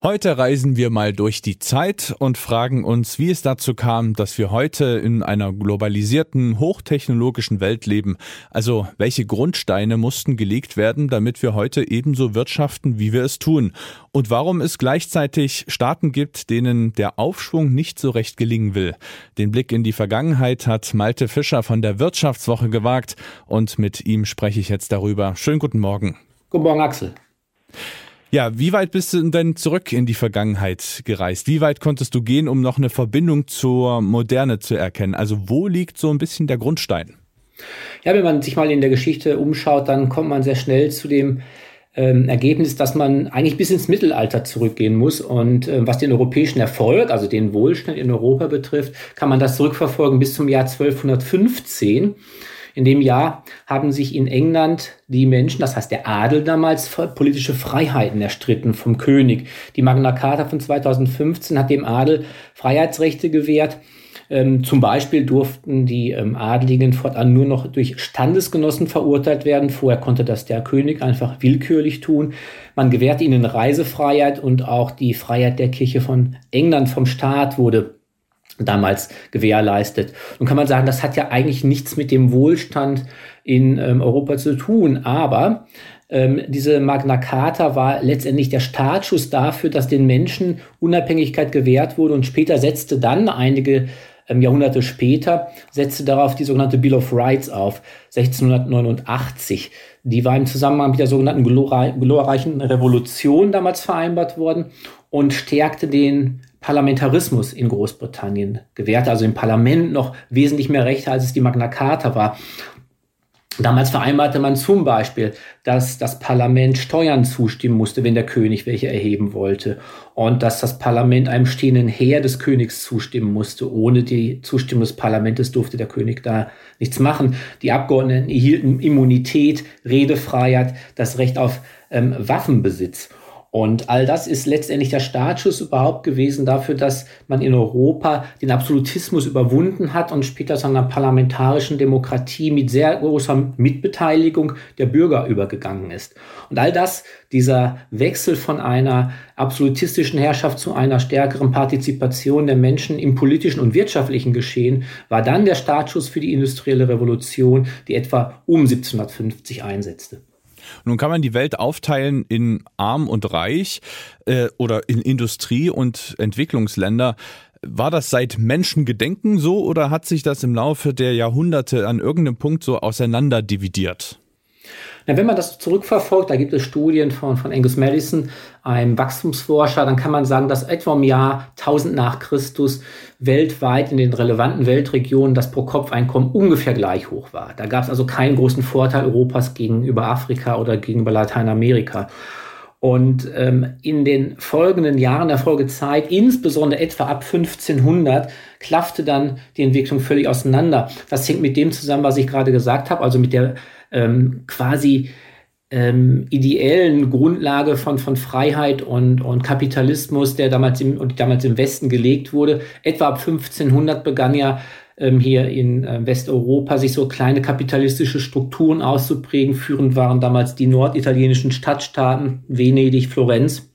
Heute reisen wir mal durch die Zeit und fragen uns, wie es dazu kam, dass wir heute in einer globalisierten, hochtechnologischen Welt leben. Also welche Grundsteine mussten gelegt werden, damit wir heute ebenso wirtschaften, wie wir es tun? Und warum es gleichzeitig Staaten gibt, denen der Aufschwung nicht so recht gelingen will? Den Blick in die Vergangenheit hat Malte Fischer von der Wirtschaftswoche gewagt und mit ihm spreche ich jetzt darüber. Schönen guten Morgen. Guten Morgen, Axel. Ja, wie weit bist du denn zurück in die Vergangenheit gereist? Wie weit konntest du gehen, um noch eine Verbindung zur Moderne zu erkennen? Also wo liegt so ein bisschen der Grundstein? Ja, wenn man sich mal in der Geschichte umschaut, dann kommt man sehr schnell zu dem ähm, Ergebnis, dass man eigentlich bis ins Mittelalter zurückgehen muss. Und äh, was den europäischen Erfolg, also den Wohlstand in Europa betrifft, kann man das zurückverfolgen bis zum Jahr 1215. In dem Jahr haben sich in England die Menschen, das heißt der Adel damals, politische Freiheiten erstritten vom König. Die Magna Carta von 2015 hat dem Adel Freiheitsrechte gewährt. Ähm, zum Beispiel durften die ähm, Adligen fortan nur noch durch Standesgenossen verurteilt werden. Vorher konnte das der König einfach willkürlich tun. Man gewährte ihnen Reisefreiheit und auch die Freiheit der Kirche von England vom Staat wurde damals gewährleistet. Nun kann man sagen, das hat ja eigentlich nichts mit dem Wohlstand in ähm, Europa zu tun, aber ähm, diese Magna Carta war letztendlich der Startschuss dafür, dass den Menschen Unabhängigkeit gewährt wurde und später setzte dann einige ähm, Jahrhunderte später, setzte darauf die sogenannte Bill of Rights auf, 1689. Die war im Zusammenhang mit der sogenannten glorreichen Revolution damals vereinbart worden und stärkte den Parlamentarismus in Großbritannien, gewährte also im Parlament noch wesentlich mehr Rechte, als es die Magna Carta war. Damals vereinbarte man zum Beispiel, dass das Parlament Steuern zustimmen musste, wenn der König welche erheben wollte. Und dass das Parlament einem stehenden Heer des Königs zustimmen musste. Ohne die Zustimmung des Parlaments durfte der König da nichts machen. Die Abgeordneten erhielten Immunität, Redefreiheit, das Recht auf ähm, Waffenbesitz. Und all das ist letztendlich der Startschuss überhaupt gewesen dafür, dass man in Europa den Absolutismus überwunden hat und später zu einer parlamentarischen Demokratie mit sehr großer Mitbeteiligung der Bürger übergegangen ist. Und all das, dieser Wechsel von einer absolutistischen Herrschaft zu einer stärkeren Partizipation der Menschen im politischen und wirtschaftlichen Geschehen, war dann der Startschuss für die industrielle Revolution, die etwa um 1750 einsetzte. Nun kann man die Welt aufteilen in arm und reich äh, oder in Industrie und Entwicklungsländer. War das seit Menschengedenken so oder hat sich das im Laufe der Jahrhunderte an irgendeinem Punkt so auseinanderdividiert? Na, wenn man das zurückverfolgt, da gibt es Studien von, von Angus Madison, einem Wachstumsforscher, dann kann man sagen, dass etwa im Jahr 1000 nach Christus weltweit in den relevanten Weltregionen das Pro-Kopf-Einkommen ungefähr gleich hoch war. Da gab es also keinen großen Vorteil Europas gegenüber Afrika oder gegenüber Lateinamerika. Und ähm, in den folgenden Jahren der Folgezeit, insbesondere etwa ab 1500, klaffte dann die Entwicklung völlig auseinander. Das hängt mit dem zusammen, was ich gerade gesagt habe, also mit der ähm, quasi ähm, ideellen Grundlage von, von Freiheit und, und Kapitalismus, der damals im, und damals im Westen gelegt wurde. Etwa ab 1500 begann ja ähm, hier in äh, Westeuropa sich so kleine kapitalistische Strukturen auszuprägen. Führend waren damals die norditalienischen Stadtstaaten, Venedig, Florenz.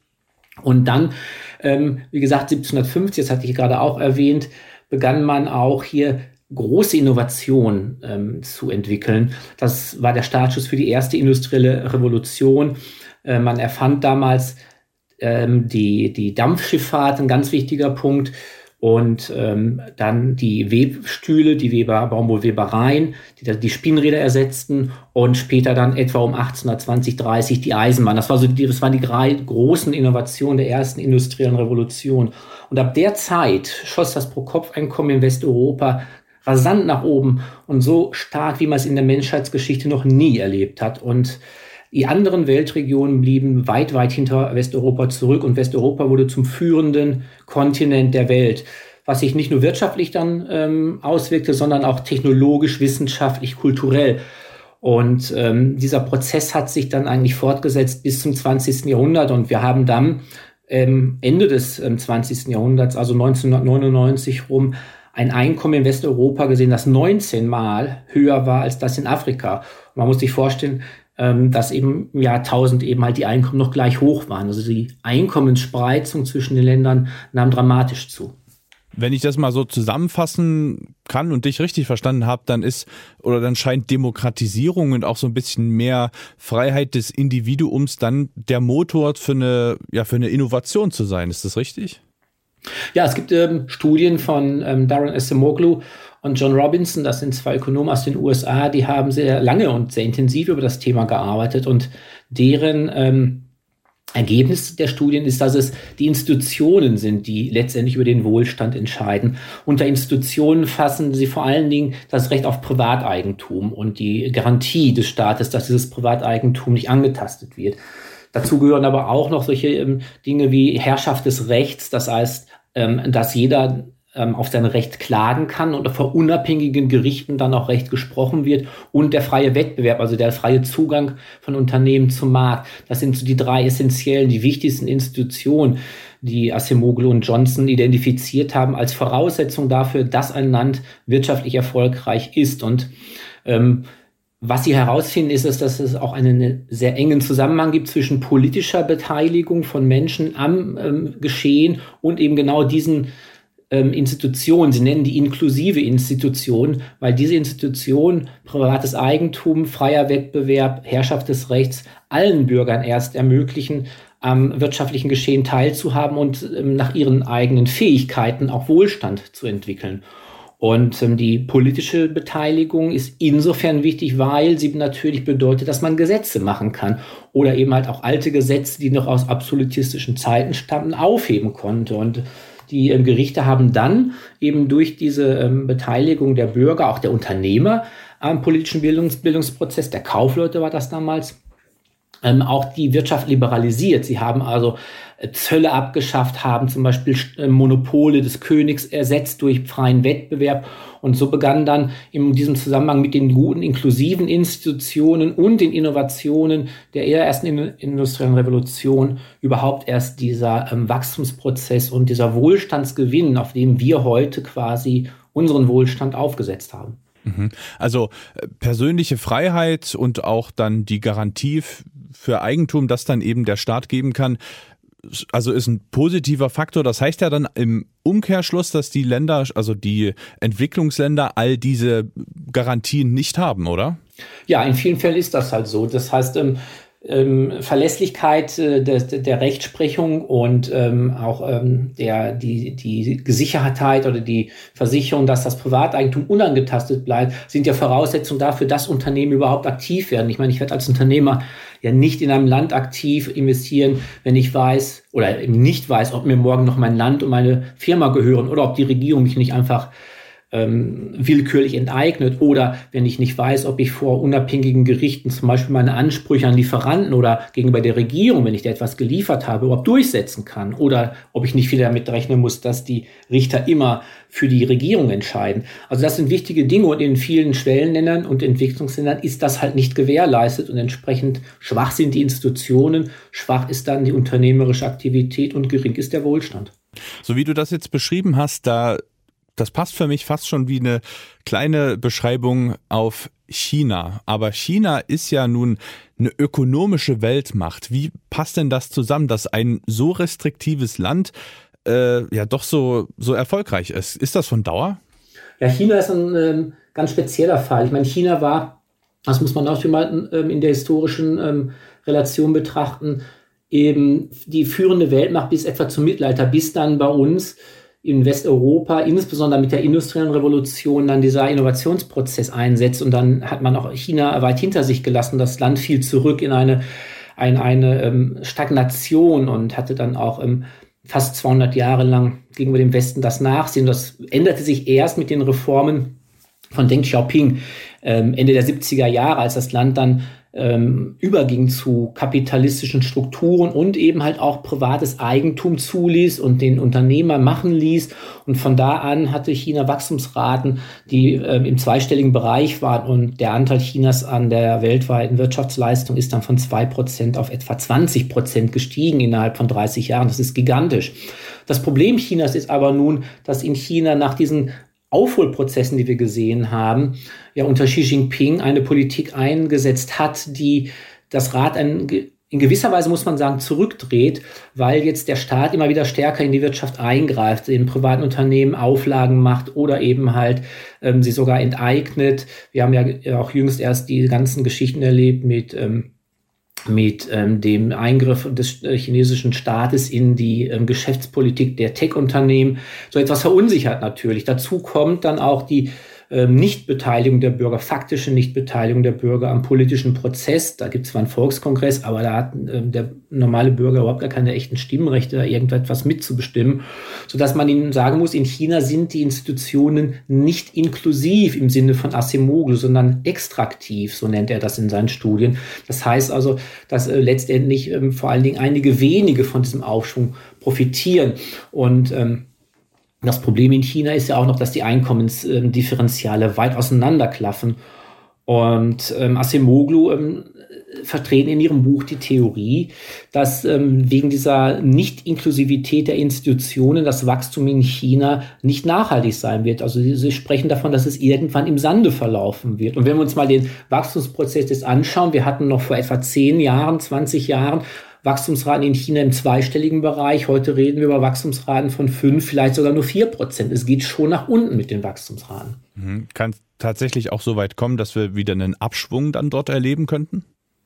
Und dann, ähm, wie gesagt, 1750, das hatte ich gerade auch erwähnt, begann man auch hier große Innovation ähm, zu entwickeln. Das war der Startschuss für die erste industrielle Revolution. Äh, man erfand damals ähm, die, die Dampfschifffahrt, ein ganz wichtiger Punkt. Und ähm, dann die Webstühle, die Weber, Baumwollwebereien, die die Spinnräder ersetzten und später dann etwa um 1820, 30 die Eisenbahn. Das, war so die, das waren die drei großen Innovationen der ersten industriellen Revolution. Und ab der Zeit schoss das Pro-Kopf-Einkommen in Westeuropa rasant nach oben und so stark, wie man es in der Menschheitsgeschichte noch nie erlebt hat. Und die anderen Weltregionen blieben weit, weit hinter Westeuropa zurück und Westeuropa wurde zum führenden Kontinent der Welt, was sich nicht nur wirtschaftlich dann ähm, auswirkte, sondern auch technologisch, wissenschaftlich, kulturell. Und ähm, dieser Prozess hat sich dann eigentlich fortgesetzt bis zum 20. Jahrhundert und wir haben dann ähm, Ende des ähm, 20. Jahrhunderts, also 1999 rum, ein Einkommen in Westeuropa gesehen, das 19 Mal höher war als das in Afrika. Und man muss sich vorstellen, ähm, dass eben im Jahr 1000 eben halt die Einkommen noch gleich hoch waren. Also die Einkommensspreizung zwischen den Ländern nahm dramatisch zu. Wenn ich das mal so zusammenfassen kann und dich richtig verstanden habe, dann ist oder dann scheint Demokratisierung und auch so ein bisschen mehr Freiheit des Individuums dann der Motor für eine ja für eine Innovation zu sein. Ist das richtig? Ja, es gibt ähm, Studien von ähm, Darren Acemoglu und John Robinson, das sind zwei Ökonomen aus den USA, die haben sehr lange und sehr intensiv über das Thema gearbeitet und deren ähm, Ergebnis der Studien ist, dass es die Institutionen sind, die letztendlich über den Wohlstand entscheiden. Unter Institutionen fassen sie vor allen Dingen das Recht auf Privateigentum und die Garantie des Staates, dass dieses Privateigentum nicht angetastet wird. Dazu gehören aber auch noch solche ähm, Dinge wie Herrschaft des Rechts, das heißt, ähm, dass jeder ähm, auf sein Recht klagen kann und vor unabhängigen Gerichten dann auch Recht gesprochen wird und der freie Wettbewerb, also der freie Zugang von Unternehmen zum Markt. Das sind so die drei essentiellen, die wichtigsten Institutionen, die Asimoglu und Johnson identifiziert haben als Voraussetzung dafür, dass ein Land wirtschaftlich erfolgreich ist. Und ähm, was sie herausfinden, ist, ist, dass es auch einen sehr engen Zusammenhang gibt zwischen politischer Beteiligung von Menschen am ähm, Geschehen und eben genau diesen ähm, Institution, sie nennen die inklusive Institution, weil diese Institution privates Eigentum, freier Wettbewerb, Herrschaft des Rechts allen Bürgern erst ermöglichen, am wirtschaftlichen Geschehen teilzuhaben und ähm, nach ihren eigenen Fähigkeiten auch Wohlstand zu entwickeln. Und ähm, die politische Beteiligung ist insofern wichtig, weil sie natürlich bedeutet, dass man Gesetze machen kann oder eben halt auch alte Gesetze, die noch aus absolutistischen Zeiten stammen, aufheben konnte. Und die ähm, Gerichte haben dann eben durch diese ähm, Beteiligung der Bürger, auch der Unternehmer am politischen Bildungs Bildungsprozess, der Kaufleute war das damals, ähm, auch die Wirtschaft liberalisiert. Sie haben also äh, Zölle abgeschafft, haben zum Beispiel äh, Monopole des Königs ersetzt durch freien Wettbewerb. Und so begann dann in diesem Zusammenhang mit den guten inklusiven Institutionen und den Innovationen der ersten industriellen Revolution überhaupt erst dieser ähm, Wachstumsprozess und dieser Wohlstandsgewinn, auf dem wir heute quasi unseren Wohlstand aufgesetzt haben. Mhm. Also äh, persönliche Freiheit und auch dann die Garantie für Eigentum, das dann eben der Staat geben kann, also ist ein positiver Faktor. Das heißt ja dann im Umkehrschluss, dass die Länder, also die Entwicklungsländer, all diese Garantien nicht haben, oder? Ja, in vielen Fällen ist das halt so. Das heißt, ähm, Verlässlichkeit äh, der, der Rechtsprechung und ähm, auch ähm, der, die, die Sicherheit oder die Versicherung, dass das Privateigentum unangetastet bleibt, sind ja Voraussetzungen dafür, dass Unternehmen überhaupt aktiv werden. Ich meine, ich werde als Unternehmer ja nicht in einem Land aktiv investieren, wenn ich weiß oder eben nicht weiß, ob mir morgen noch mein Land und meine Firma gehören oder ob die Regierung mich nicht einfach ähm, willkürlich enteignet oder wenn ich nicht weiß, ob ich vor unabhängigen Gerichten zum Beispiel meine Ansprüche an Lieferanten oder gegenüber der Regierung, wenn ich dir etwas geliefert habe, überhaupt durchsetzen kann oder ob ich nicht wieder damit rechnen muss, dass die Richter immer für die Regierung entscheiden. Also das sind wichtige Dinge und in vielen Schwellenländern und Entwicklungsländern ist das halt nicht gewährleistet und entsprechend schwach sind die Institutionen, schwach ist dann die unternehmerische Aktivität und gering ist der Wohlstand. So wie du das jetzt beschrieben hast, da das passt für mich fast schon wie eine kleine Beschreibung auf China. Aber China ist ja nun eine ökonomische Weltmacht. Wie passt denn das zusammen, dass ein so restriktives Land äh, ja doch so, so erfolgreich ist? Ist das von Dauer? Ja, China ist ein ähm, ganz spezieller Fall. Ich meine, China war, das muss man auch mal ähm, in der historischen ähm, Relation betrachten, eben die führende Weltmacht bis etwa zum Mittelalter, bis dann bei uns in Westeuropa, insbesondere mit der industriellen Revolution, dann dieser Innovationsprozess einsetzt. Und dann hat man auch China weit hinter sich gelassen. Das Land fiel zurück in eine, eine, eine ähm, Stagnation und hatte dann auch ähm, fast 200 Jahre lang gegenüber dem Westen das Nachsehen. Das änderte sich erst mit den Reformen von Deng Xiaoping ähm, Ende der 70er Jahre, als das Land dann ähm, überging zu kapitalistischen Strukturen und eben halt auch privates Eigentum zuließ und den Unternehmer machen ließ. Und von da an hatte China Wachstumsraten, die ähm, im zweistelligen Bereich waren und der Anteil Chinas an der weltweiten Wirtschaftsleistung ist dann von zwei Prozent auf etwa 20 Prozent gestiegen innerhalb von 30 Jahren. Das ist gigantisch. Das Problem Chinas ist aber nun, dass in China nach diesen Aufholprozessen, die wir gesehen haben, ja unter Xi Jinping eine Politik eingesetzt hat, die das Rad ein, in gewisser Weise muss man sagen, zurückdreht, weil jetzt der Staat immer wieder stärker in die Wirtschaft eingreift, in privaten Unternehmen Auflagen macht oder eben halt ähm, sie sogar enteignet. Wir haben ja auch jüngst erst die ganzen Geschichten erlebt mit ähm, mit ähm, dem Eingriff des äh, chinesischen Staates in die ähm, Geschäftspolitik der Tech-Unternehmen. So etwas verunsichert natürlich. Dazu kommt dann auch die Nichtbeteiligung der Bürger, faktische Nichtbeteiligung der Bürger am politischen Prozess. Da gibt es zwar einen Volkskongress, aber da hat ähm, der normale Bürger überhaupt gar keine echten Stimmrechte, da irgendetwas mitzubestimmen, sodass man ihnen sagen muss, in China sind die Institutionen nicht inklusiv im Sinne von Asimoglu, sondern extraktiv, so nennt er das in seinen Studien. Das heißt also, dass äh, letztendlich ähm, vor allen Dingen einige wenige von diesem Aufschwung profitieren. Und ähm, das Problem in China ist ja auch noch, dass die Einkommensdifferenziale weit auseinanderklaffen. Und ähm, Asimoglu ähm, vertreten in ihrem Buch die Theorie, dass ähm, wegen dieser Nicht-Inklusivität der Institutionen das Wachstum in China nicht nachhaltig sein wird. Also sie, sie, sprechen davon, dass es irgendwann im Sande verlaufen wird. Und wenn wir uns mal den Wachstumsprozess jetzt anschauen, wir hatten noch vor etwa zehn Jahren, 20 Jahren Wachstumsraten in China im zweistelligen Bereich. Heute reden wir über Wachstumsraten von fünf, vielleicht sogar nur vier Prozent. Es geht schon nach unten mit den Wachstumsraten. Mhm. Kann tatsächlich auch so weit kommen, dass wir wieder einen Abschwung dann dort erleben könnten?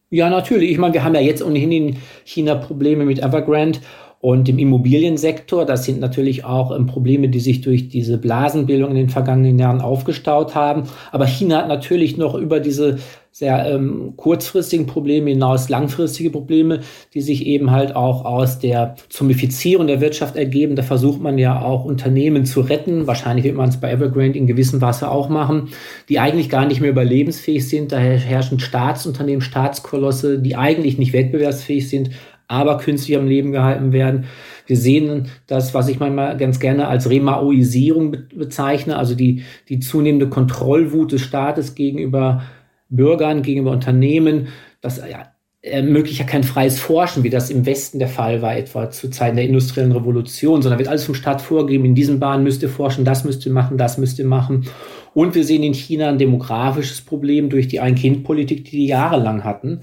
Ja, natürlich. Ich meine, wir haben ja jetzt ohnehin in China Probleme mit Evergrande und im Immobiliensektor. Das sind natürlich auch ähm, Probleme, die sich durch diese Blasenbildung in den vergangenen Jahren aufgestaut haben. Aber China hat natürlich noch über diese sehr ähm, kurzfristigen Probleme hinaus langfristige Probleme, die sich eben halt auch aus der Zumifizierung der Wirtschaft ergeben. Da versucht man ja auch Unternehmen zu retten. Wahrscheinlich wird man es bei Evergrande in gewissem Wasser auch machen, die eigentlich gar nicht mehr überlebensfähig sind. Daher herrschen Staatsunternehmen, Staatskolosse, die eigentlich nicht wettbewerbsfähig sind, aber künstlich am Leben gehalten werden. Wir sehen das, was ich manchmal ganz gerne als Remaoisierung bezeichne, also die, die zunehmende Kontrollwut des Staates gegenüber Bürgern, gegenüber Unternehmen. Das ermöglicht ja kein freies Forschen, wie das im Westen der Fall war, etwa zu Zeiten der industriellen Revolution, sondern wird alles vom Staat vorgegeben, in diesen Bahnen müsst ihr forschen, das müsst ihr machen, das müsst ihr machen. Und wir sehen in China ein demografisches Problem durch die Ein-Kind-Politik, die die jahrelang hatten.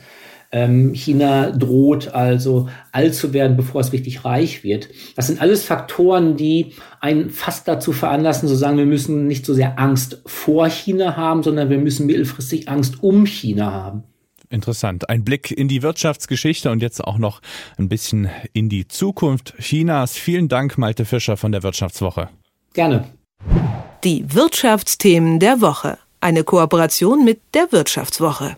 Ähm, China droht also alt zu werden, bevor es richtig reich wird. Das sind alles Faktoren, die einen fast dazu veranlassen, zu sagen, wir müssen nicht so sehr Angst vor China haben, sondern wir müssen mittelfristig Angst um China haben. Interessant. Ein Blick in die Wirtschaftsgeschichte und jetzt auch noch ein bisschen in die Zukunft Chinas. Vielen Dank, Malte Fischer von der Wirtschaftswoche. Gerne. Die Wirtschaftsthemen der Woche. Eine Kooperation mit der Wirtschaftswoche.